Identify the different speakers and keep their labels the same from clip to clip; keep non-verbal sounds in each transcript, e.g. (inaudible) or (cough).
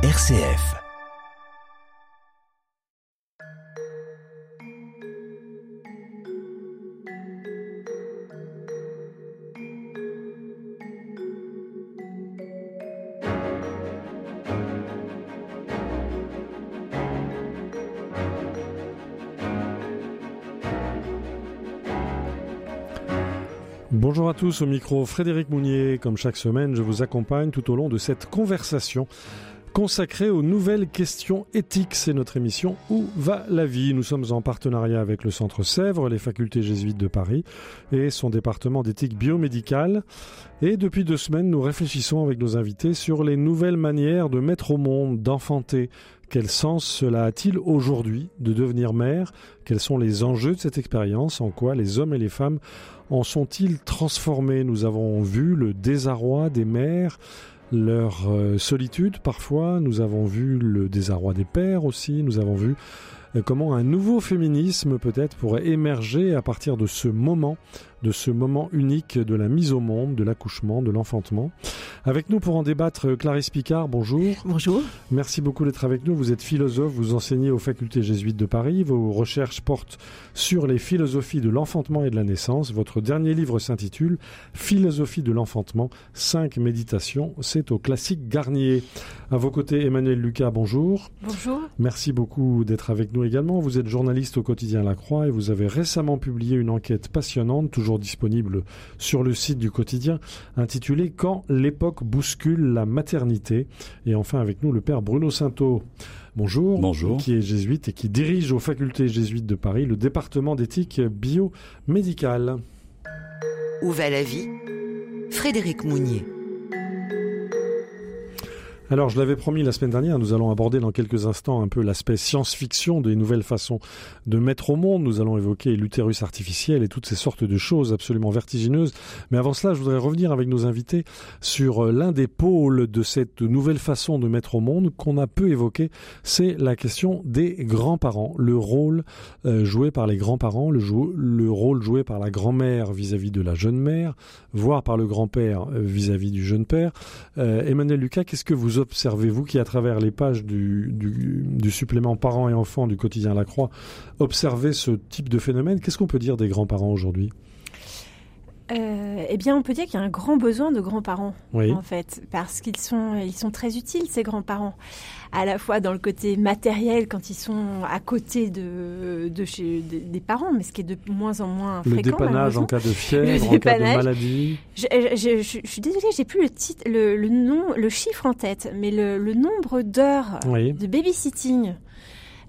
Speaker 1: RCF.
Speaker 2: Bonjour à tous, au micro Frédéric Mounier. Comme chaque semaine, je vous accompagne tout au long de cette conversation consacrée aux nouvelles questions éthiques. C'est notre émission Où va la vie? Nous sommes en partenariat avec le Centre Sèvres, les facultés jésuites de Paris et son département d'éthique biomédicale. Et depuis deux semaines, nous réfléchissons avec nos invités sur les nouvelles manières de mettre au monde, d'enfanter, quel sens cela a-t-il aujourd'hui de devenir mère? Quels sont les enjeux de cette expérience? En quoi les hommes et les femmes en sont-ils transformés? Nous avons vu le désarroi des mères, leur euh, solitude parfois, nous avons vu le désarroi des pères aussi, nous avons vu euh, comment un nouveau féminisme peut-être pourrait émerger à partir de ce moment de ce moment unique de la mise au monde, de l'accouchement, de l'enfantement. Avec nous pour en débattre, Clarisse Picard, bonjour.
Speaker 3: Bonjour.
Speaker 2: Merci beaucoup d'être avec nous. Vous êtes philosophe, vous enseignez aux facultés jésuites de Paris. Vos recherches portent sur les philosophies de l'enfantement et de la naissance. Votre dernier livre s'intitule Philosophie de l'enfantement, 5 méditations. C'est au classique Garnier. À vos côtés, Emmanuel Lucas, bonjour.
Speaker 3: Bonjour.
Speaker 2: Merci beaucoup d'être avec nous également. Vous êtes journaliste au quotidien La Croix et vous avez récemment publié une enquête passionnante, toujours disponible sur le site du quotidien, intitulé Quand l'époque bouscule la maternité. Et enfin avec nous le père Bruno Sainteau. Bonjour.
Speaker 4: Bonjour.
Speaker 2: Qui est jésuite et qui dirige aux facultés jésuites de Paris le département d'éthique biomédicale.
Speaker 1: Où va la vie? Frédéric Mounier.
Speaker 2: Alors, je l'avais promis la semaine dernière, nous allons aborder dans quelques instants un peu l'aspect science-fiction des nouvelles façons de mettre au monde. Nous allons évoquer l'utérus artificiel et toutes ces sortes de choses absolument vertigineuses. Mais avant cela, je voudrais revenir avec nos invités sur euh, l'un des pôles de cette nouvelle façon de mettre au monde qu'on a peu évoqué. C'est la question des grands-parents, le rôle euh, joué par les grands-parents, le, le, rôle joué par la grand-mère vis-à-vis de la jeune mère, voire par le grand-père euh, vis-à-vis du jeune père. Emmanuel Lucas, qu'est-ce que vous observez-vous qui, à travers les pages du, du, supplément parents et enfants du quotidien La Croix, observez ce type de phénomène? Qu'est-ce qu'on peut dire des grands-parents aujourd'hui?
Speaker 3: Euh, eh bien, on peut dire qu'il y a un grand besoin de grands-parents, en fait, parce qu'ils sont, ils sont très utiles, ces grands-parents, à la fois dans le côté matériel, quand ils sont à côté de, de chez, des parents, mais ce qui est de moins en moins
Speaker 2: le
Speaker 3: fréquent.
Speaker 2: Le dépannage en cas de fièvre, en cas de maladie.
Speaker 3: Je, je, je, suis désolée, j'ai plus le, titre, le, le, nom, le chiffre en tête, mais le, le nombre d'heures de babysitting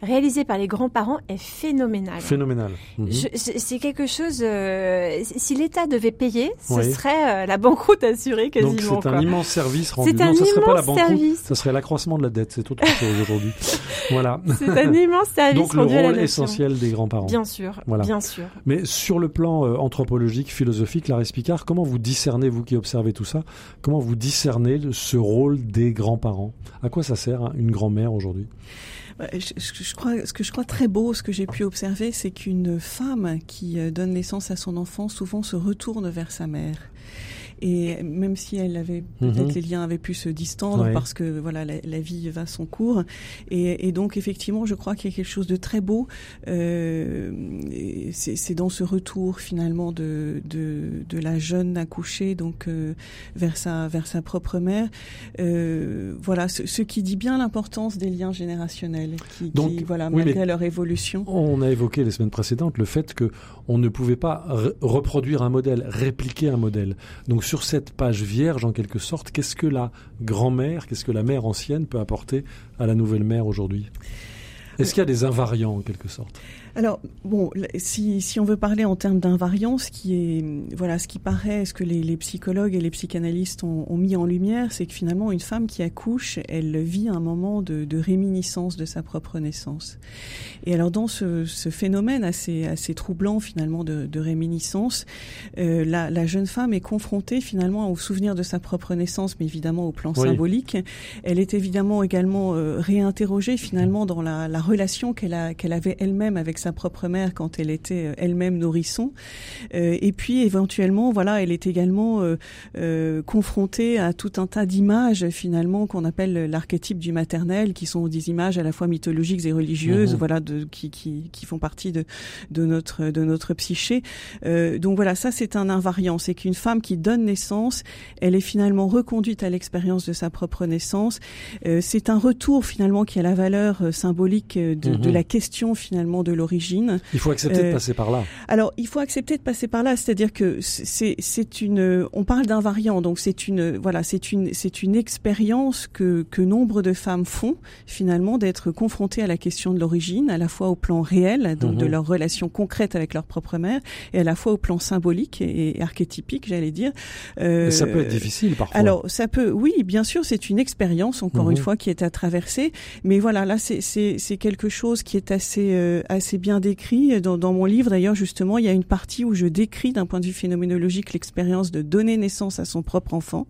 Speaker 3: réalisé par les grands-parents est phénoménal.
Speaker 2: Phénoménal.
Speaker 3: Mhm. C'est quelque chose. Euh, si l'État devait payer, ce serait euh, la banqueroute assurée quasiment.
Speaker 2: Donc c'est un immense service rendu.
Speaker 3: C'est un
Speaker 2: ça
Speaker 3: immense
Speaker 2: serait pas la banqueroute,
Speaker 3: service.
Speaker 2: Ça serait l'accroissement de la dette. C'est autre chose aujourd'hui. (laughs) voilà.
Speaker 3: C'est un immense (laughs) service
Speaker 2: Donc le rôle essentiel des grands-parents.
Speaker 3: Bien sûr.
Speaker 2: Voilà.
Speaker 3: Bien sûr.
Speaker 2: Mais sur le plan euh, anthropologique, philosophique, Clarisse Picard, comment vous discernez, vous qui observez tout ça, comment vous discernez ce rôle des grands-parents? À quoi ça sert hein, une grand-mère aujourd'hui?
Speaker 5: Je, je, crois, ce que je crois très beau, ce que j'ai pu observer, c'est qu'une femme qui euh, donne naissance à son enfant souvent se retourne vers sa mère. Et même si elle avait peut-être mhm. les liens avaient pu se distendre parce que voilà la, vie va son cours. Et, et, donc effectivement, je crois qu'il y a quelque chose de très beau. Euh, c'est dans ce retour finalement de, de, de la jeune accouchée donc euh, vers sa vers sa propre mère. Euh, voilà, ce, ce, qui dit bien l'importance des liens générationnels, qui,
Speaker 2: donc,
Speaker 5: qui voilà malgré leur évolution.
Speaker 2: On a évoqué les semaines précédentes le fait que on ne pouvait pas reproduire un modèle, répliquer un modèle. Donc sur cette page vierge, en quelque sorte, qu'est-ce que la grand-mère, qu'est-ce que la mère ancienne peut apporter à la nouvelle mère aujourd'hui? Est-ce qu'il y a des invariants, en quelque sorte?
Speaker 5: Alors bon, si, si on veut parler en termes d'invariance, qui est voilà ce qui paraît, ce que les, les psychologues et les psychanalystes ont, ont mis en lumière, c'est que finalement une femme qui accouche, elle vit un moment de, de réminiscence de sa propre naissance. Et alors dans ce, ce phénomène assez assez troublant finalement de, de réminiscence, euh, la, la, jeune femme est confrontée finalement au souvenir de sa propre naissance, mais évidemment au plan symbolique. Elle est évidemment également euh, réinterrogée finalement dans la, la relation qu'elle qu'elle avait elle-même avec sa propre mère quand elle était elle-même nourrisson. et puis éventuellement, voilà, elle est également confrontée à tout un tas d'images finalement qu'on appelle l'archétype du maternel, qui sont des images à la fois mythologiques et religieuses, mhm. voilà, de, qui, qui, qui, font partie de, de notre de notre psyché. Euh, donc voilà, ça c'est un invariant, c'est qu'une femme qui donne naissance, elle est finalement reconduite à l'expérience de sa propre naissance. Euh, c'est un retour finalement qui a la valeur euh, symbolique de, de mhm. la question finalement de l'origine.
Speaker 2: Il faut accepter de passer par là.
Speaker 5: Alors il faut accepter de passer par là, c'est-à-dire que c'est c'est une, on parle d'invariant, donc c'est une voilà, c'est une c'est une expérience que que nombre de femmes font finalement d'être confrontées à la question de l'origine, à la fois au plan réel, donc de mhm. leur relation concrète avec leur propre mère, et à la fois au plan symbolique et, archétypique, j'allais dire.
Speaker 2: Euh, ça peut être difficile parfois.
Speaker 5: Alors ça peut, oui, bien sûr, c'est une expérience encore mhm. une fois qui est à traverser, mais voilà, là c'est c'est quelque chose qui est assez euh, assez bien décrit dans, dans mon livre. D'ailleurs, justement, il y a une partie où je décris d'un point de vue phénoménologique l'expérience de donner naissance à son propre enfant,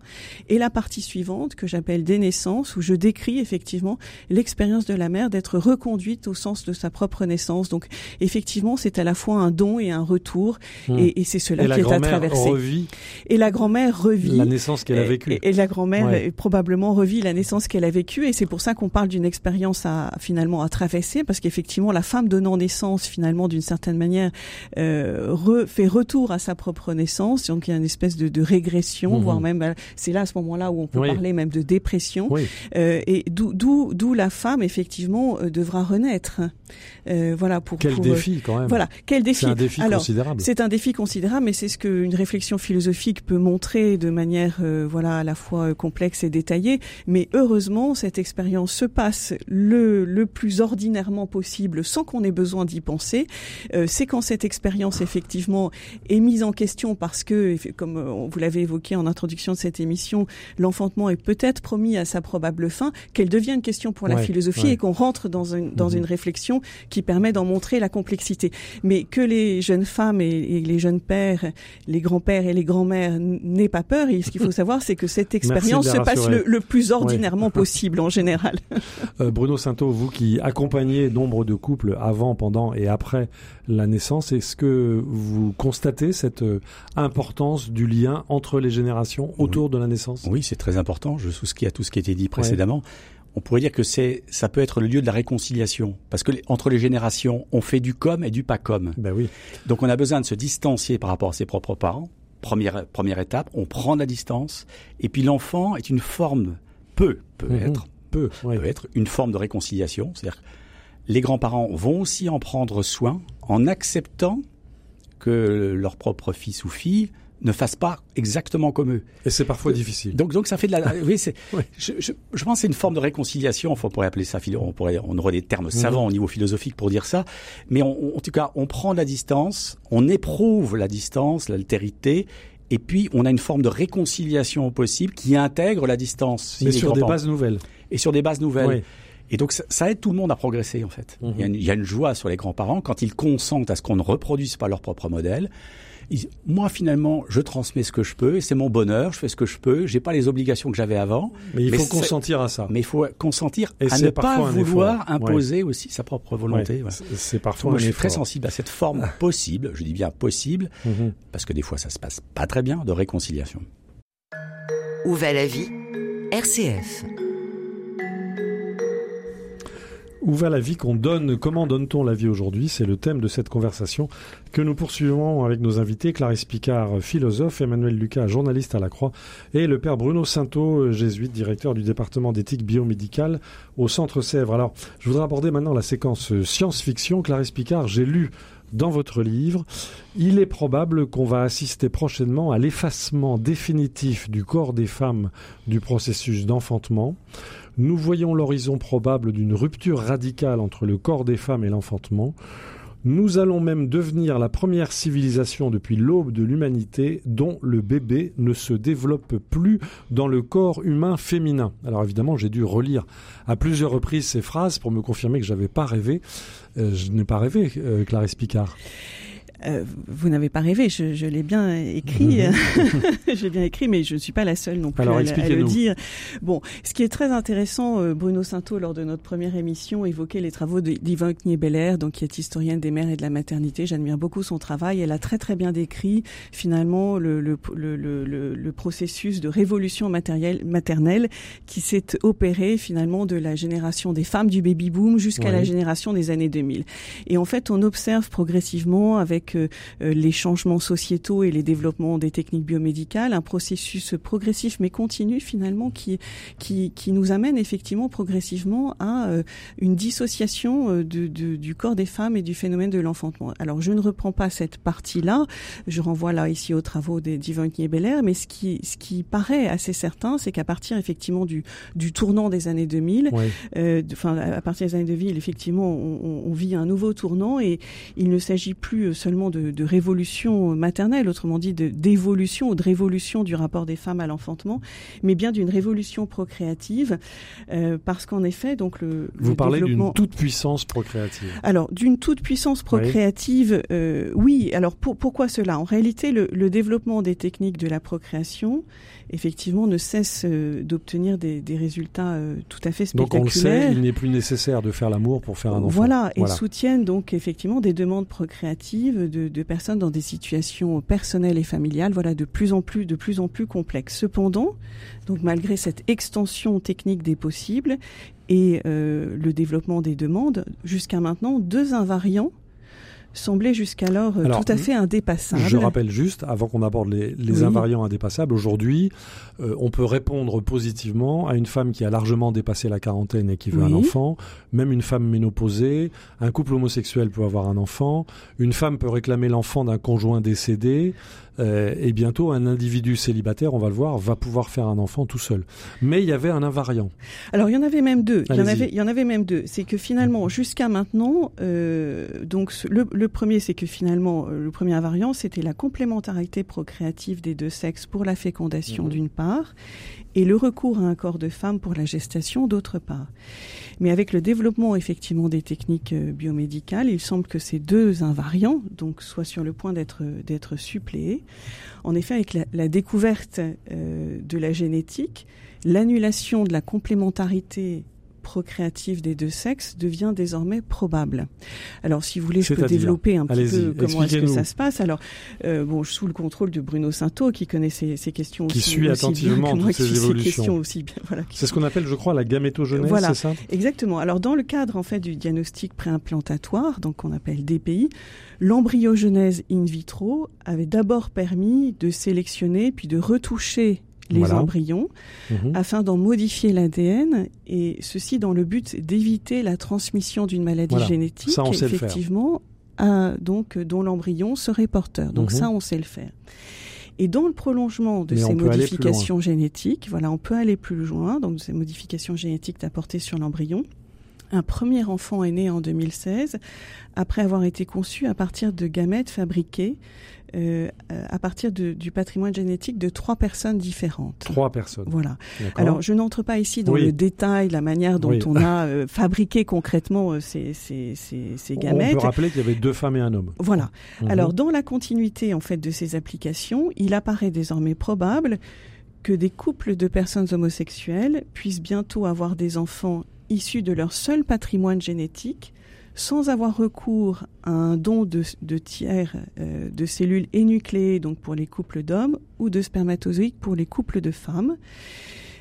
Speaker 5: et la partie suivante que j'appelle des naissances où je décris effectivement l'expérience de la mère d'être reconduite au sens de sa propre naissance. Donc effectivement, c'est à la fois un don et un retour, hmm. et, c'est cela qui est à traverser.
Speaker 2: Revit
Speaker 5: et la grand-mère revit
Speaker 2: la naissance qu'elle a vécue.
Speaker 5: Et, la grand-mère probablement revit la naissance qu'elle a vécue, et c'est pour ça qu'on parle d'une expérience à finalement à traverser, parce qu'effectivement, la femme donnant naissance, finalement, d'une certaine manière, euh, fait retour à sa propre naissance. Donc il y a une espèce de, de régression, mhm. voire même, c'est là à ce moment-là où on peut parler même de dépression. Euh, et d'où d'où la femme effectivement euh, devra renaître.
Speaker 2: Voilà pour quel défi quand même.
Speaker 5: Voilà quel défi.
Speaker 2: C'est un défi considérable.
Speaker 5: C'est un défi considérable, mais c'est ce qu'une réflexion philosophique peut montrer de manière voilà à la fois complexe et détaillée. Mais heureusement, cette expérience se passe le le plus ordinairement possible, sans qu'on ait besoin d'y penser. c'est quand cette expérience effectivement est mise en question parce que, comme vous l'avez évoqué en introduction de cette émission, l'enfantement est peut-être promis à sa probable fin, qu'elle devient une question pour la philosophie et qu'on rentre dans une, dans mhm. une réflexion qui permet d'en montrer la complexité. Mais que les jeunes femmes et, les jeunes pères, les grands-pères et les grands-mères n'aient pas peur, et ce qu'il faut (laughs) savoir, c'est que cette expérience se passe le, plus ordinairement (laughs) possible en général.
Speaker 2: Euh, Bruno Sainteau, vous qui accompagnez nombre de couples avant, pendant et après la naissance, est-ce que vous constatez cette euh, importance du lien entre les générations autour de la naissance?
Speaker 4: Oui, c'est très important. Je souscris à tout ce qui a été dit précédemment. On pourrait dire que c'est, ça peut être le lieu de la réconciliation, parce que entre les générations, on fait du comme et du pas comme.
Speaker 2: Ben oui.
Speaker 4: Donc on a besoin de se distancier par rapport à ses propres parents. Première première étape, on prend la distance, et puis l'enfant est une forme peut peut mhm. être
Speaker 2: peut,
Speaker 4: peut être une forme de réconciliation, c'est-à-dire les grands-parents vont aussi en prendre soin en acceptant que leur propre fils ou fille ne fasse pas exactement comme eux.
Speaker 2: Et c'est parfois difficile.
Speaker 4: Donc, donc ça fait de la. (laughs) oui, c'est. Je, je, je, pense que c'est une forme de réconciliation. Enfin, on pourrait appeler ça. On pourrait, on aurait des termes savants au niveau philosophique pour dire ça. Mais on, en tout cas, on prend la distance, on éprouve la distance, l'altérité, et puis on a une forme de réconciliation possible qui intègre la distance.
Speaker 2: Mais sur des bases nouvelles.
Speaker 4: Et sur des bases nouvelles. Oui. Et donc ça, aide tout le monde à progresser en fait. il, y a une, il, y a une, joie sur les grands-parents quand ils consentent à ce qu'on ne reproduise pas leur propre modèle moi finalement, je transmets ce que je peux et c'est mon bonheur, je fais ce que je peux, j'ai pas les obligations que j'avais avant.
Speaker 2: Mais il faut consentir à ça.
Speaker 4: Mais il faut consentir à ne pas vouloir imposer aussi sa propre volonté.
Speaker 2: C'est parfois
Speaker 4: Moi, je suis très sensible à cette forme (laughs) possible, je dis bien possible, mhm. parce que des fois ça se passe pas très bien, de réconciliation.
Speaker 1: Où va la vie RCF.
Speaker 2: Où va la vie qu'on donne? Comment donne-t-on la vie aujourd'hui? C'est le thème de cette conversation que nous poursuivons avec nos invités, Clarisse Picard, philosophe, Emmanuel Lucas, journaliste à la Croix, et le père Bruno Sainteau, jésuite, directeur du département d'éthique biomédicale au Centre Sèvres. Alors, je voudrais aborder maintenant la séquence science-fiction. Clarisse Picard, j'ai lu dans votre livre, il est probable qu'on va assister prochainement à l'effacement définitif du corps des femmes du processus d'enfantement. Nous voyons l'horizon probable d'une rupture radicale entre le corps des femmes et l'enfantement. Nous allons même devenir la première civilisation depuis l'aube de l'humanité dont le bébé ne se développe plus dans le corps humain féminin. Alors évidemment, j'ai dû relire à plusieurs reprises ces phrases pour me confirmer que j'avais pas rêvé. Euh, je n'ai pas rêvé, euh, Clarisse Picard.
Speaker 5: Euh, vous n'avez pas rêvé, je, je l'ai bien écrit, (laughs) (laughs) j'ai bien écrit, mais je ne suis pas la seule non plus à, le dire. Bon, ce qui est très intéressant, euh, Bruno Sainteau, lors de notre première émission, évoquait les travaux d'Yvonne Kniebeller, donc qui est historienne des mères et de la maternité. J'admire beaucoup son travail. Elle a très très bien décrit finalement le, le, le, le, le processus de révolution matérielle, maternelle qui s'est opéré finalement de la génération des femmes du baby boom jusqu'à la génération des années 2000. Et en fait, on observe progressivement avec euh, les changements sociétaux et les développements des techniques biomédicales, un processus progressif mais continu finalement qui qui, qui nous amène effectivement progressivement à euh, une dissociation euh, de, de, du corps des femmes et du phénomène de l'enfantement. Alors je ne reprends pas cette partie-là, je renvoie là ici aux travaux d'Yvonne Beller, mais ce qui ce qui paraît assez certain, c'est qu'à partir effectivement du du tournant des années 2000, enfin à partir des années 2000, effectivement, on, on vit un nouveau tournant et il ne s'agit plus seulement de, révolution maternelle, autrement dit d'évolution ou de révolution du rapport des femmes à l'enfantement, mais bien d'une révolution procréative, euh, parce qu'en effet, donc le
Speaker 2: vous parlez d'une toute puissance procréative.
Speaker 5: Alors d'une toute puissance procréative, euh, oui. Alors pourquoi cela? En réalité, le, le développement des techniques de la procréation effectivement ne cesse euh, d'obtenir des, résultats tout à fait spectaculaires.
Speaker 2: Donc on le sait, il n'est plus nécessaire de faire l'amour pour faire un enfant.
Speaker 5: Voilà, et soutiennent donc effectivement des demandes procréatives de, personnes dans des situations personnelles et familiales, voilà, de plus en plus, de plus en plus complexes. Cependant, donc malgré cette extension technique des possibles et euh, le développement des demandes, jusqu'à maintenant, deux invariants semblait jusqu'alors euh, tout à fait indépassable.
Speaker 2: Je rappelle juste, avant qu'on aborde les, invariants indépassables, aujourd'hui, euh, on peut répondre positivement à une femme qui a largement dépassé la quarantaine et qui veut un enfant, même une femme ménopausée, un couple homosexuel peut avoir un enfant, une femme peut réclamer l'enfant d'un conjoint décédé, euh, et bientôt, un individu célibataire, on va le voir, va pouvoir faire un enfant tout seul. Mais il y avait un invariant.
Speaker 5: Alors, il y en avait même deux. Il y en avait, il y en avait même deux. C'est que finalement, jusqu'à maintenant, euh, donc le, premier, c'est que finalement, euh, le premier invariant, c'était la complémentarité procréative des deux sexes pour la fécondation mhm. d'une part, et le recours à un corps de femme pour la gestation d'autre part. Mais avec le développement effectivement des techniques euh, biomédicales, il semble que ces deux invariants donc soient sur le point d'être d'être suppléés. En effet, avec la, découverte euh, de la génétique, l'annulation de la complémentarité procréative des deux sexes devient désormais probable. Alors, si vous voulez, je peux développer un petit peu comment est-ce que ça se passe. Alors, euh, bon, sous le contrôle de Bruno Sainteau, qui connaît ces, ces questions
Speaker 2: qui
Speaker 5: aussi,
Speaker 2: suit attentivement
Speaker 5: bien
Speaker 2: ces évolutions.
Speaker 5: Aussi bien, voilà,
Speaker 2: c'est ce qu'on appelle, je crois, la gamétogenèse,
Speaker 5: voilà,
Speaker 2: c'est ça?
Speaker 5: Exactement. Alors, dans le cadre en fait du diagnostic préimplantatoire, donc qu'on appelle DPI, l'embryogenèse in vitro avait d'abord permis de sélectionner puis de retoucher les embryons mhm. afin d'en modifier l'ADN et ceci dans le but d'éviter la transmission d'une maladie génétique effectivement donc dont l'embryon serait porteur. Donc mhm. ça on sait le faire. Et dans le prolongement de ces modifications génétiques, voilà, on peut aller plus loin, donc ces modifications génétiques apportées sur l'embryon. Un premier enfant est né en 2016 après avoir été conçu à partir de gamètes fabriqués euh, à partir de, du patrimoine génétique de trois personnes différentes.
Speaker 2: Trois personnes.
Speaker 5: Voilà. Alors, je n'entre pas ici dans le détail, la manière dont on a euh, fabriqué concrètement euh, ces, ces, ces, ces, gamètes.
Speaker 2: On peut rappeler qu'il y avait deux femmes et un homme.
Speaker 5: Voilà. Mhm. Alors, dans la continuité en fait de ces applications, il apparaît désormais probable que des couples de personnes homosexuelles puissent bientôt avoir des enfants issus de leur seul patrimoine génétique sans avoir recours à un don de, tiers euh, de cellules énucléées, donc pour les couples d'hommes, ou de spermatozoïdes pour les couples de femmes,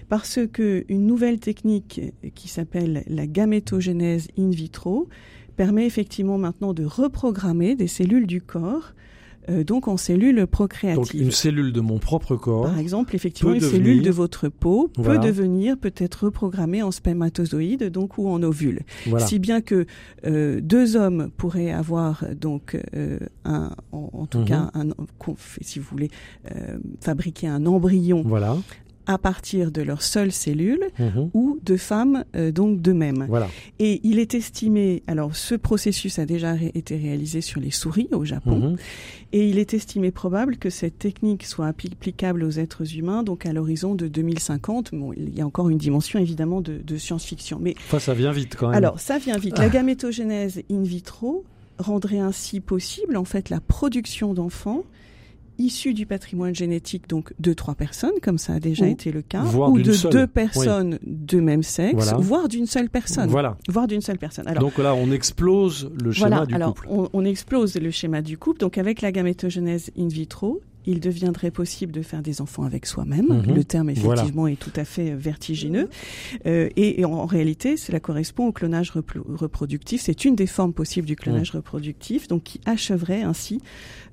Speaker 5: parce que une nouvelle technique qui s'appelle la gamétogenèse in vitro permet effectivement maintenant de reprogrammer des cellules du corps euh, donc en cellules procréatives. Donc
Speaker 2: une cellule de mon propre corps.
Speaker 5: Par exemple, effectivement, une cellule de votre peau peut devenir peut-être reprogrammée en spermatozoïde, donc ou en ovule. Si bien que euh, deux hommes pourraient avoir donc euh, un, en, tout mhm. cas, un, si vous voulez, fabriquer un embryon
Speaker 2: voilà
Speaker 5: à partir de leurs seules cellules mhm. ou de femmes euh, donc d'eux-mêmes.
Speaker 2: Voilà.
Speaker 5: Et il est estimé, alors ce processus a déjà été réalisé sur les souris au Japon, mhm. et il est estimé probable que cette technique soit applicable aux êtres humains donc à l'horizon de 2050. Bon, il y a encore une dimension évidemment de, de science-fiction, mais
Speaker 2: enfin, ça vient vite quand même.
Speaker 5: Alors ça vient vite. La gamétogenèse in vitro rendrait ainsi possible en fait la production d'enfants issus du patrimoine génétique, donc de trois personnes, comme ça a déjà été le cas,
Speaker 2: ou
Speaker 5: de deux personnes de même sexe, voire d'une seule personne.
Speaker 2: Voilà.
Speaker 5: Voire d'une seule personne.
Speaker 2: Alors, donc là, on explose le schéma du
Speaker 5: alors,
Speaker 2: couple.
Speaker 5: On, on explose le schéma du couple. Donc avec la gamétogenèse in vitro, il deviendrait possible de faire des enfants avec soi-même. Mhm. Le terme, effectivement, est tout à fait vertigineux. Euh, et, en, réalité, cela correspond au clonage reproductif. C'est une des formes possibles du clonage mhm. reproductif, donc qui acheverait ainsi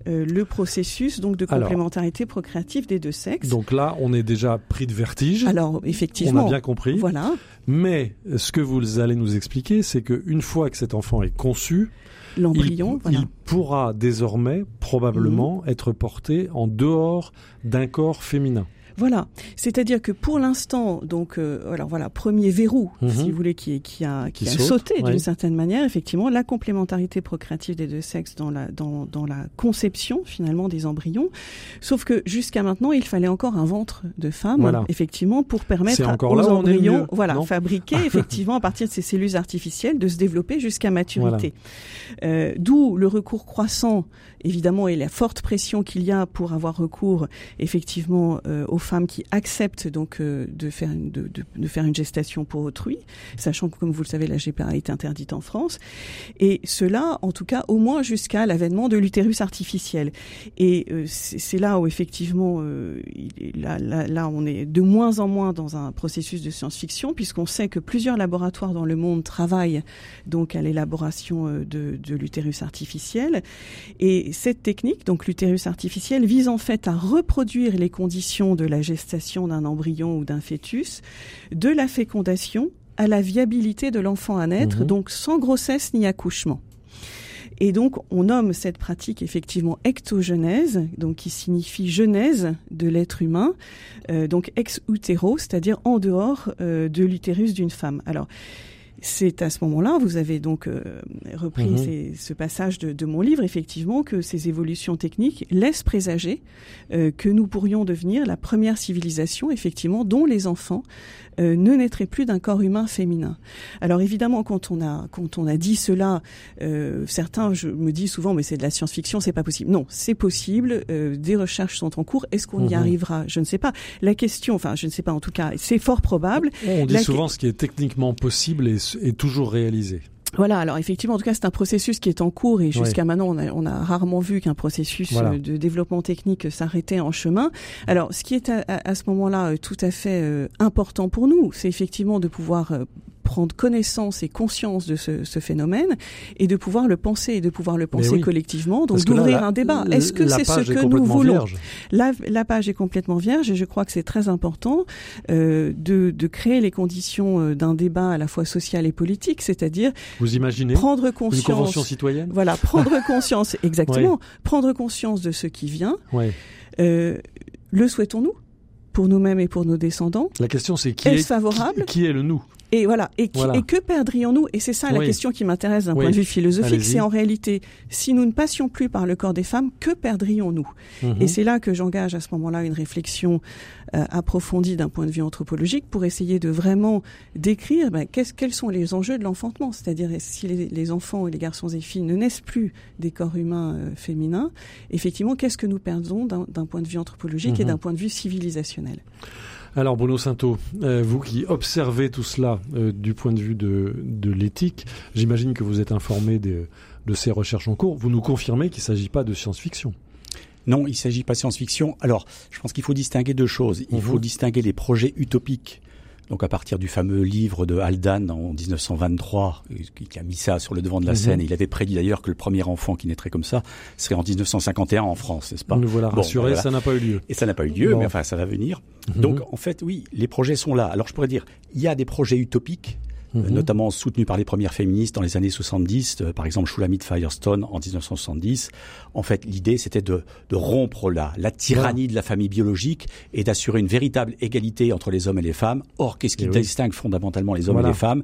Speaker 5: euh, le processus donc de complémentarité procréative des deux sexes.
Speaker 2: Donc là, on est déjà pris de vertige.
Speaker 5: Alors, effectivement.
Speaker 2: On a bien compris.
Speaker 5: Voilà.
Speaker 2: Mais ce que vous allez nous expliquer, c'est qu'une fois que cet enfant est conçu,
Speaker 5: l'embryon.
Speaker 2: Il, pourra désormais probablement mhm. être porté en dehors d'un corps féminin.
Speaker 5: Voilà, c'est-à-dire que pour l'instant, donc, euh, alors voilà, premier verrou, mhm. si vous voulez, qui, qui a, qui, a sauté d'une certaine manière, effectivement, la complémentarité procréative des deux sexes dans la, dans, dans la conception finalement des embryons. Sauf que jusqu'à maintenant, il fallait encore un ventre de femme, effectivement, pour permettre aux embryons, voilà, fabriqués (laughs) effectivement à partir de ces cellules artificielles, de se développer jusqu'à maturité. Euh, D'où le recours croissant, évidemment, et la forte pression qu'il y a pour avoir recours effectivement euh, aux femmes qui acceptent donc euh, de faire une, de, faire une gestation pour autrui, sachant que comme vous le savez la GPA est interdite en France, et cela en tout cas au moins jusqu'à l'avènement de l'utérus artificiel. Et euh, c'est là où effectivement euh, là on est de moins en moins dans un processus de science-fiction puisqu'on sait que plusieurs laboratoires dans le monde travaillent donc à l'élaboration de, de l'utérus artificiel et cette technique donc l'utérus artificiel vise en fait à reproduire les conditions de la la gestation d'un embryon ou d'un fœtus, de la fécondation à la viabilité de l'enfant à naître, mhm. donc sans grossesse ni accouchement. Et donc, on nomme cette pratique effectivement ectogenèse, donc qui signifie genèse de l'être humain, euh, donc ex utero, c'est-à-dire en dehors euh, de l'utérus d'une femme. Alors, c'est à ce moment-là, vous avez donc euh, repris mhm. ce passage de, mon livre, effectivement, que ces évolutions techniques laissent présager euh, que nous pourrions devenir la première civilisation, effectivement, dont les enfants euh, ne naîtraient plus d'un corps humain féminin. Alors évidemment, quand on a quand on a dit cela, certains je me dis souvent, mais c'est de la science-fiction, c'est pas possible. Non, c'est possible. des recherches sont en cours. Est-ce qu'on y mhm. arrivera? Je ne sais pas. La question, enfin, je ne sais pas. En tout cas, c'est fort probable.
Speaker 2: On dit souvent ce qui est techniquement possible et est toujours réalisé.
Speaker 5: Voilà, alors effectivement, en tout cas, c'est un processus qui est en cours et jusqu'à maintenant, on a, on a, rarement vu qu'un processus euh, de développement technique s'arrêtait en chemin. Alors, ce qui est à, à, ce moment-là euh, tout à fait euh, important pour nous, c'est effectivement de pouvoir prendre connaissance et conscience de ce, ce, phénomène et de pouvoir le penser et de pouvoir le penser collectivement, donc d'ouvrir un débat. Est-ce que c'est ce que nous voulons la, la, page est complètement vierge et je crois que c'est très important euh, de, de, créer les conditions euh, d'un débat à la fois social et politique, c'est-à-dire
Speaker 2: vous imaginez
Speaker 5: prendre conscience,
Speaker 2: une convention citoyenne,
Speaker 5: voilà, prendre (laughs) conscience exactement, prendre conscience de ce qui vient. Euh, le souhaitons-nous pour nous-mêmes et pour nos descendants?
Speaker 2: La question c'est qui est,
Speaker 5: favorable?
Speaker 2: qui est le nous?
Speaker 5: Et voilà. Et, que perdrions-nous? Et c'est ça la question qui m'intéresse d'un point de vue philosophique. C'est en réalité, si nous ne passions plus par le corps des femmes, que perdrions-nous? Mhm. Et c'est là que j'engage à ce moment-là une réflexion euh, approfondie d'un point de vue anthropologique pour essayer de vraiment décrire ben, quels sont les enjeux de l'enfantement? C'est-à-dire si les, enfants et les garçons et filles ne naissent plus des corps humains euh, féminins, effectivement, qu'est-ce que nous perdons d'un point de vue anthropologique et mhm. d'un point de vue civilisationnel?
Speaker 2: Alors Bruno Sainteau, euh, vous qui observez tout cela euh, du point de vue de, l'éthique, j'imagine que vous êtes informé de, ces recherches en cours. Vous nous confirmez qu'il ne s'agit pas de science-fiction
Speaker 4: non, il ne s'agit pas de science-fiction. Alors, je pense qu'il faut distinguer deux choses. Il faut mhm. distinguer les projets utopiques donc à partir du fameux livre de Haldane en 1923, qui a mis ça sur le devant de la mhm. scène, il avait prédit d'ailleurs que le premier enfant qui naîtrait comme ça serait en 1951 en France, n'est-ce pas
Speaker 2: Nous voilà rassurés, ça n'a pas eu lieu.
Speaker 4: Et ça n'a pas eu lieu, mais enfin ça va venir. Mhm. Donc en fait, oui, les projets sont là. Alors je pourrais dire, il y a des projets utopiques Mhm. notamment soutenu par les premières féministes dans les années 70, euh, par exemple Shulamit Firestone en 1970. En fait, l'idée c'était de, de, rompre la, la tyrannie de la famille biologique et d'assurer une véritable égalité entre les hommes et les femmes. Or, qu'est-ce qui eh distingue fondamentalement les hommes et les femmes?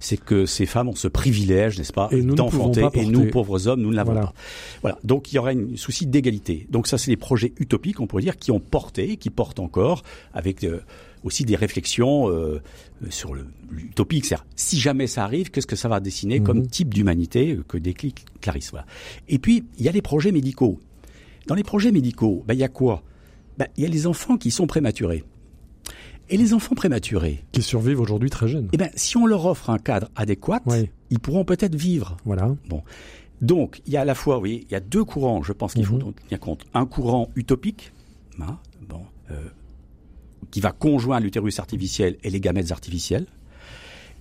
Speaker 4: C'est que ces femmes ont ce privilège, n'est-ce pas, d'enfanter, et nous, pauvres hommes, nous ne l'avons pas. Voilà. Donc, il y aurait un souci d'égalité. Donc, ça, c'est des projets utopiques, on pourrait dire, qui ont porté, qui portent encore, avec euh, aussi des réflexions euh, sur l'utopique. C'est-à-dire, si jamais ça arrive, qu'est-ce que ça va dessiner comme mhm. type d'humanité que déclic Clarisse. Voilà. Et puis, il y a les projets médicaux. Dans les projets médicaux, ben, il y a quoi? Ben, Il y a les enfants qui sont prématurés. Et les enfants prématurés.
Speaker 2: Qui survivent aujourd'hui très jeunes.
Speaker 4: Eh ben, si on leur offre un cadre adéquat, ils pourront peut-être vivre.
Speaker 2: Voilà.
Speaker 4: Bon. Donc, il y a à la fois, oui, il y a deux courants, je pense qu'il faut mhm. tenir compte. Un courant utopique, hein, bon, euh, qui va conjoindre l'utérus artificiel et les gamètes artificiels.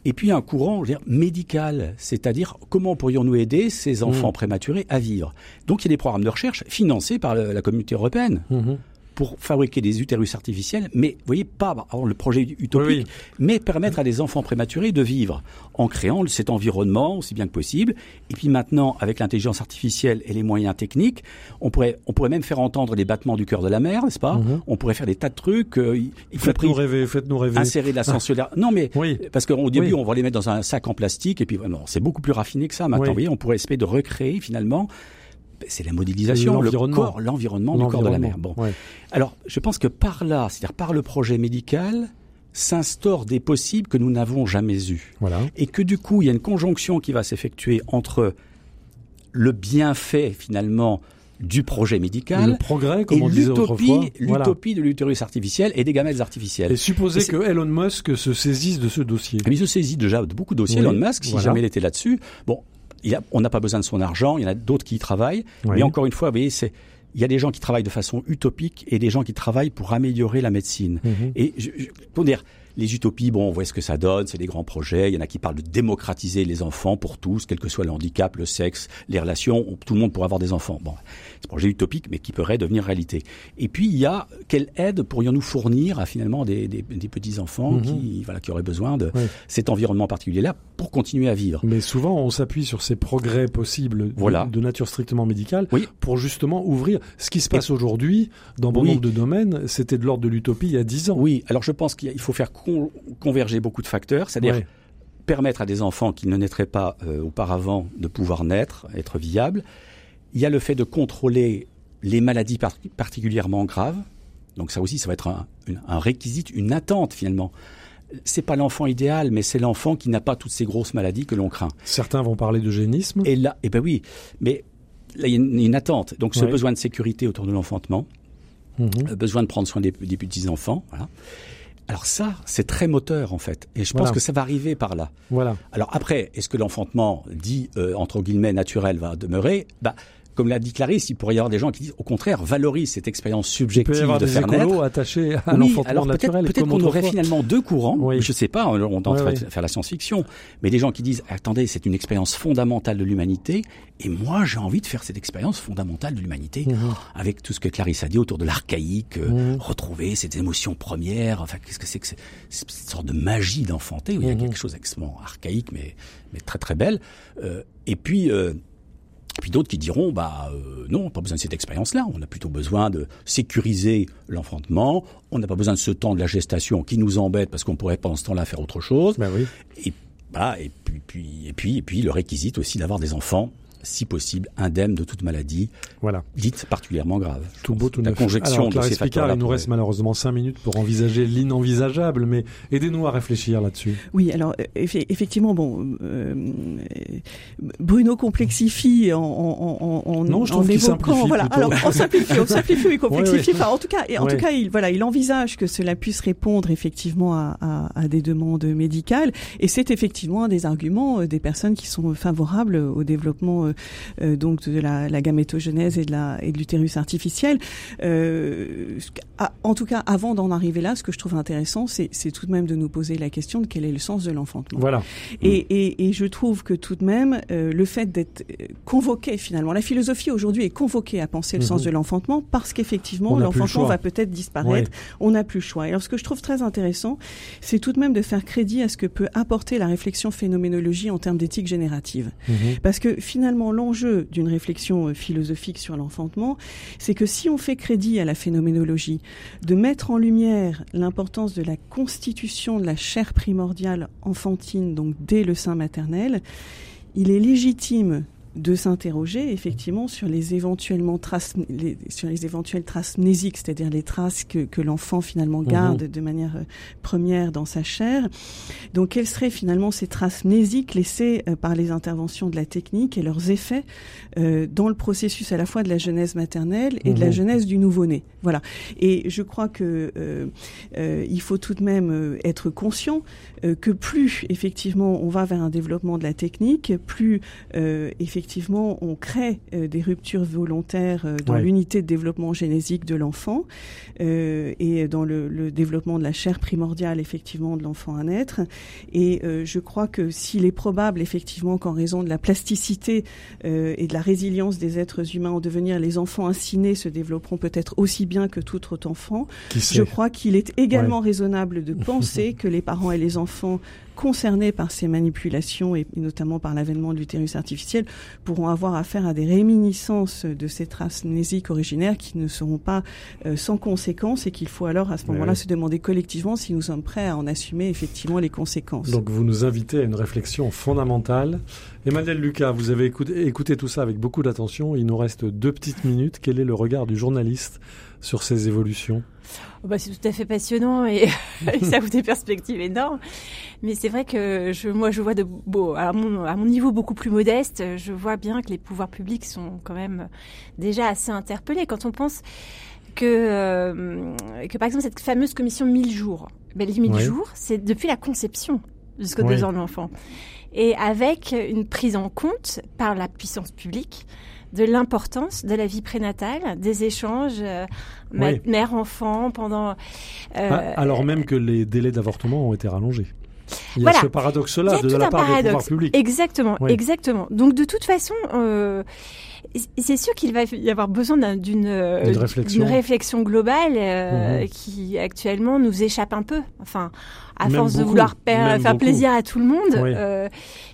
Speaker 4: Et puis un courant dire, médical, c'est-à-dire comment pourrions-nous aider ces enfants mhm. prématurés à vivre? Donc il y a des programmes de recherche financés par la communauté européenne. Mhm pour fabriquer des utérus artificiels, mais vous voyez pas le projet utopique, mais permettre à des enfants prématurés de vivre en créant cet environnement aussi bien que possible. Et puis maintenant, avec l'intelligence artificielle et les moyens techniques, on pourrait on pourrait même faire entendre les battements du cœur de la mer, n'est-ce pas?
Speaker 2: Mhm.
Speaker 4: On pourrait faire des tas de trucs. Euh,
Speaker 2: faites-nous rêver, faites-nous rêver.
Speaker 4: Insérer de la sensorielle. (laughs) non mais oui. parce qu'au début on va les mettre dans un sac en plastique et puis vraiment c'est beaucoup plus raffiné que ça. Maintenant, vous voyez, on pourrait essayer de recréer finalement c'est la modélisation, le corps, l'environnement du corps de la mère. Bon. Alors, je pense que par là, c'est-à-dire par le projet médical, s'instaurent des possibles que nous n'avons jamais eus.
Speaker 2: Voilà.
Speaker 4: Et que du coup, il y a une conjonction qui va s'effectuer entre le bienfait finalement du projet médical,
Speaker 2: le progrès, comme on disait
Speaker 4: autrefois, l'utopie de l'utérus artificiel et des gamètes artificielles.
Speaker 2: Et supposer que Elon Musk se saisisse de ce dossier.
Speaker 4: Mais il se saisit déjà de beaucoup de dossiers, Elon Musk, si jamais il était là-dessus. Bon, on n'a pas besoin de son argent, il y en a d'autres qui y travaillent. Mais encore une fois, vous voyez, c'est il y a des gens qui travaillent de façon utopique et des gens qui travaillent pour améliorer la médecine.
Speaker 2: Mhm.
Speaker 4: Et je, pour dire, les utopies, bon, on voit ce que ça donne, c'est des grands projets. Il y en a qui parlent de démocratiser les enfants pour tous, quel que soit le handicap, le sexe, les relations. Tout le monde pourrait avoir des enfants. Bon, c'est un projet utopique, mais qui pourrait devenir réalité. Et puis, il y a quelle aide pourrions-nous fournir à finalement des, des, des petits enfants qui, mhm. voilà, qui auraient besoin de cet environnement particulier-là pour continuer à vivre?
Speaker 2: Mais souvent, on s'appuie sur ces progrès possibles
Speaker 4: voilà.
Speaker 2: de, nature strictement médicale
Speaker 4: oui.
Speaker 2: pour justement ouvrir ce qui se passe aujourd'hui dans bon nombre de domaines. C'était de l'ordre de l'utopie il y a dix ans.
Speaker 4: Oui, alors je pense qu'il faut faire converger beaucoup de facteurs, c'est-à-dire permettre à des enfants qui ne naîtraient pas euh, auparavant de pouvoir naître, être viables. Il y a le fait de contrôler les maladies particulièrement graves. Donc ça aussi, ça va être un, un réquisite, une attente finalement c'est pas l'enfant idéal, mais c'est l'enfant qui n'a pas toutes ces grosses maladies que l'on craint.
Speaker 2: Certains vont parler d'eugénisme.
Speaker 4: Et là, eh ben oui, mais là il y a une, attente. Donc ce besoin de sécurité autour de l'enfantement, euh, besoin de prendre soin des, petits enfants, voilà. Alors ça, c'est très moteur en fait, et je pense que ça va arriver par là.
Speaker 2: Voilà.
Speaker 4: Alors après, est-ce que l'enfantement dit euh, entre guillemets naturel va demeurer? Bah comme l'a dit Clarisse, il pourrait y avoir des gens qui disent au contraire valorise cette expérience subjective
Speaker 2: il peut y
Speaker 4: de faire naître.
Speaker 2: attachés à oui,
Speaker 4: alors
Speaker 2: naturel.
Speaker 4: Peut-être qu'on aurait finalement deux courants. Oui. Je sais pas, on est en train de faire la science-fiction, mais des gens qui disent attendez, c'est une expérience fondamentale de l'humanité, et moi j'ai envie de faire cette expérience fondamentale de l'humanité
Speaker 2: mhm.
Speaker 4: avec tout ce que Clarisse a dit autour de l'archaïque, euh,
Speaker 2: mhm.
Speaker 4: retrouver ces émotions premières. Enfin, qu'est-ce que c'est que cette sorte de magie d'enfanter où il y a
Speaker 2: mhm.
Speaker 4: quelque chose d'extrêmement archaïque, mais mais très très belle. Euh, et puis euh, puis d'autres qui diront, bah euh, non, pas besoin de cette expérience-là. On a plutôt besoin de sécuriser l'enfantement. On n'a pas besoin de ce temps de la gestation qui nous embête parce qu'on pourrait pendant ce temps-là faire autre chose.
Speaker 2: Ben oui.
Speaker 4: Et bah, et puis, puis, et puis, et puis, le réquisite aussi d'avoir des enfants si possible, indemne de toute maladie,
Speaker 2: voilà.
Speaker 4: dite particulièrement grave.
Speaker 2: Tout beau, tout
Speaker 4: La conjection
Speaker 2: de ces facteurs Il nous reste malheureusement cinq minutes pour envisager l'inenvisageable, mais aidez-nous à réfléchir là-dessus.
Speaker 5: Oui, alors effectivement, bon, euh, Bruno complexifie en, en, en,
Speaker 2: non, je trouve qu'il simplifie
Speaker 5: voilà.
Speaker 2: Plutôt.
Speaker 5: Alors on simplifie, on simplifie, il (laughs) complexifie. Enfin, en tout cas, et en tout cas, il voilà, il envisage que cela puisse répondre effectivement à, à, à des demandes médicales, et c'est effectivement un des arguments euh, des personnes qui sont favorables au développement euh, euh, donc de la, la gamétogenèse et de la et de l'utérus artificiel. Euh, en tout cas, avant d'en arriver là, ce que je trouve intéressant, c'est tout de même de nous poser la question de quel est le sens de l'enfantement.
Speaker 2: Voilà.
Speaker 5: Et, et, et, je trouve que tout de même, le fait d'être convoqué finalement, la philosophie aujourd'hui est convoquée à penser le sens mhm. de l'enfantement parce qu'effectivement, l'enfantement va peut-être disparaître. On n'a plus le choix. Et alors, ce que je trouve très intéressant, c'est tout de même de faire crédit à ce que peut apporter la réflexion phénoménologie en termes d'éthique générative.
Speaker 2: Mhm.
Speaker 5: Parce que finalement, l'enjeu d'une réflexion euh, philosophique sur l'enfantement, c'est que si on fait crédit à la phénoménologie, de mettre en lumière l'importance de la constitution de la chair primordiale enfantine, donc dès le sein maternel, il est légitime de s'interroger effectivement sur les éventuellement traces, sur les éventuelles traces mnésiques, c'est-à-dire les traces que, que l'enfant finalement mhm. garde de manière euh, première dans sa chair. Donc, quelles seraient finalement ces traces mnésiques laissées euh, par les interventions de la technique et leurs effets euh, dans le processus à la fois de la genèse maternelle et de la mhm. genèse du nouveau-né? Voilà. Et je crois que euh, euh, il faut tout de même être conscient que plus effectivement on va vers un développement de la technique, plus effectivement on crée des ruptures volontaires dans l'unité de développement génésique de l'enfant et dans le, le, développement de la chair primordiale effectivement de l'enfant à naître. Et je crois que s'il est probable effectivement qu'en raison de la plasticité et de la résilience des êtres humains en devenir, les enfants ainsi nés se développeront peut-être aussi bien que tout autre enfant. Je crois qu'il est également raisonnable de (laughs) penser que les parents et les enfants concernés par ces manipulations et notamment par l'avènement de l'utérus artificiel pourront avoir affaire à des réminiscences de ces traces mnésiques originaires qui ne seront pas euh, sans conséquences et qu'il faut alors à ce moment-là se demander collectivement si nous sommes prêts à en assumer effectivement les conséquences.
Speaker 2: Donc vous nous invitez à une réflexion fondamentale. Emmanuel Lucas, vous avez écouté, écouté tout ça avec beaucoup d'attention. Il nous reste deux petites minutes. Quel est le regard du journaliste sur ces évolutions?
Speaker 3: Bah, C'est tout à fait passionnant et, (laughs) ça ouvre des perspectives énormes. Mais c'est vrai que je, moi, je vois de beau, à mon, à mon niveau beaucoup plus modeste, je vois bien que les pouvoirs publics sont quand même déjà assez interpellés quand on pense que, euh, que par exemple, cette fameuse commission 1000 jours, ben, les 1000 jours, c'est depuis la conception jusqu'aux deux ans de l'enfant. Et avec une prise en compte par la puissance publique de l'importance de la vie prénatale, des échanges euh, mère-enfant pendant. Euh,
Speaker 2: ah, alors même que les délais d'avortement ont été rallongés. Il y a ce paradoxe-là de, la part des pouvoirs publics.
Speaker 3: Exactement, exactement. Donc de toute façon, euh, c'est sûr qu'il va y avoir besoin d'une réflexion. réflexion. globale euh, mhm. qui actuellement nous échappe un peu. Enfin, à force de vouloir faire plaisir à tout le monde, euh,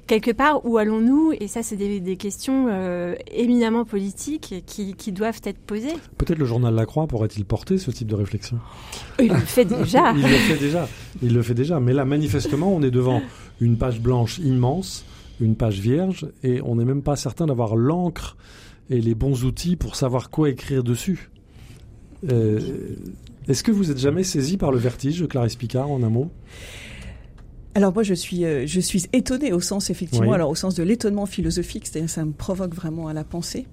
Speaker 3: quelque part, où allons-nous? Et ça, c'est des, questions euh, éminemment politiques qui, qui, doivent être posées.
Speaker 2: Peut-être le journal La Croix pourrait-il porter ce type de réflexion?
Speaker 3: Il le fait déjà. (laughs)
Speaker 2: Il le fait déjà. Il le fait déjà. Mais là, manifestement, on est devant une page blanche immense, une page vierge, et on n'est même pas certain d'avoir l'encre et les bons outils pour savoir quoi écrire dessus. Euh, est-ce que vous êtes jamais saisi par le vertige, Clarisse Picard, en un mot?
Speaker 5: Alors moi je suis euh, je suis étonnée au sens effectivement alors au sens de l'étonnement philosophique c'est-à-dire ça me provoque vraiment à la pensée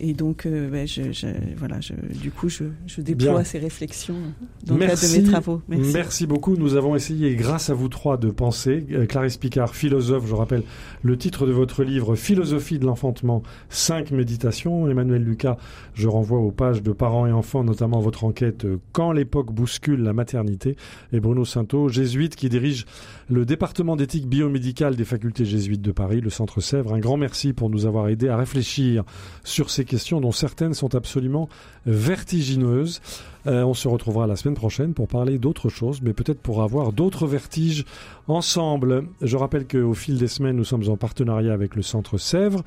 Speaker 5: et, donc euh, je, voilà je, du coup je, je déploie ces réflexions dans le cadre de mes travaux.
Speaker 2: Merci. merci beaucoup. Nous avons essayé grâce à vous trois de penser. Clarisse Picard philosophe je rappelle le titre de votre livre Philosophie de l'enfantement 5 méditations. Emmanuel Lucas je renvoie aux pages de parents et enfants notamment votre enquête Quand l'époque bouscule la maternité. Et Bruno Sainteau jésuite qui dirige le département d'éthique biomédicale des facultés jésuites de Paris, le Centre Sèvres. Un grand merci pour nous avoir aidé à réfléchir sur ces questions dont certaines sont absolument vertigineuses. Euh, on se retrouvera la semaine prochaine pour parler d'autres choses, mais peut-être pour avoir d'autres vertiges ensemble. Je rappelle qu'au fil des semaines, nous sommes en partenariat avec le Centre Sèvres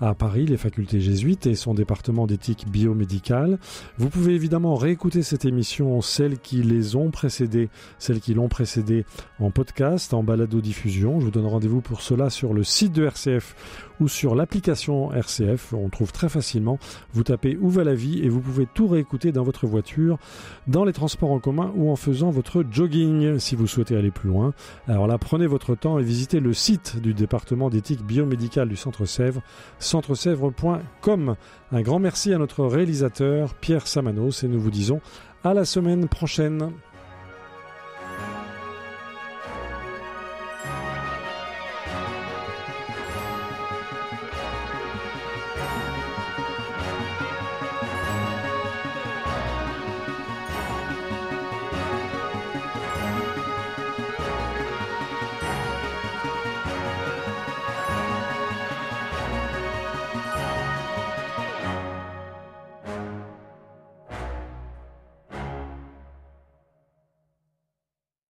Speaker 2: à Paris, les facultés jésuites et son département d'éthique biomédicale. Vous pouvez évidemment réécouter cette émission, celles qui les ont précédées, celles qui l'ont précédée en podcast, en balado-diffusion. Je vous donne rendez-vous pour cela sur le site de RCF ou sur l'application RCF. On trouve très facilement. Vous tapez Où va la vie et vous pouvez tout réécouter dans votre voiture, dans les transports en commun ou en faisant votre jogging si vous souhaitez aller plus loin. Alors là, prenez votre temps et visitez le site du département d'éthique biomédicale du Centre Sèvres, centresèvres.com. Un grand merci à notre réalisateur Pierre Samanos et nous vous disons à la semaine prochaine.